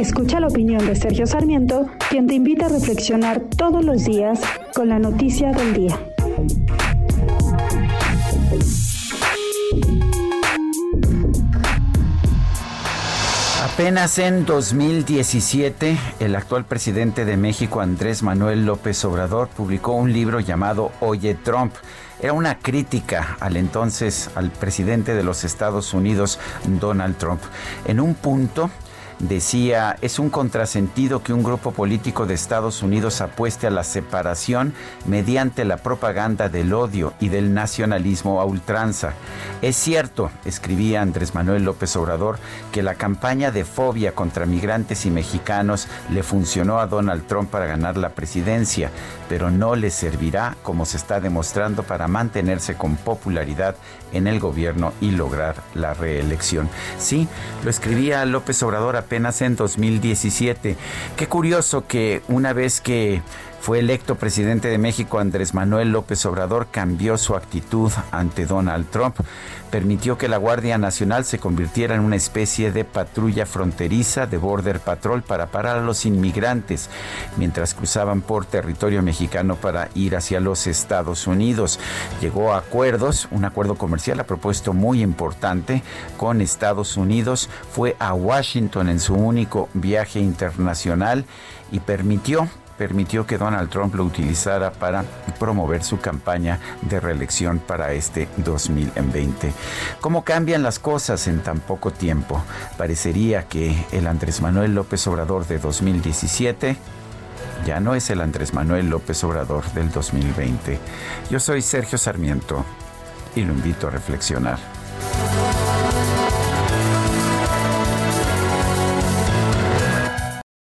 Escucha la opinión de Sergio Sarmiento, quien te invita a reflexionar todos los días con la noticia del día. Apenas en 2017, el actual presidente de México, Andrés Manuel López Obrador, publicó un libro llamado Oye Trump. Era una crítica al entonces, al presidente de los Estados Unidos, Donald Trump. En un punto, decía, es un contrasentido que un grupo político de Estados Unidos apueste a la separación mediante la propaganda del odio y del nacionalismo a ultranza. Es cierto, escribía Andrés Manuel López Obrador, que la campaña de fobia contra migrantes y mexicanos le funcionó a Donald Trump para ganar la presidencia, pero no le servirá, como se está demostrando, para mantenerse con popularidad en el gobierno y lograr la reelección. Sí, lo escribía López Obrador apenas en 2017. Qué curioso que una vez que fue electo presidente de México, Andrés Manuel López Obrador cambió su actitud ante Donald Trump. Permitió que la Guardia Nacional se convirtiera en una especie de patrulla fronteriza de Border Patrol para parar a los inmigrantes mientras cruzaban por territorio mexicano para ir hacia los Estados Unidos. Llegó a acuerdos, un acuerdo comercial a propuesto muy importante con Estados Unidos. Fue a Washington en su único viaje internacional y permitió permitió que Donald Trump lo utilizara para promover su campaña de reelección para este 2020. ¿Cómo cambian las cosas en tan poco tiempo? Parecería que el Andrés Manuel López Obrador de 2017 ya no es el Andrés Manuel López Obrador del 2020. Yo soy Sergio Sarmiento y lo invito a reflexionar.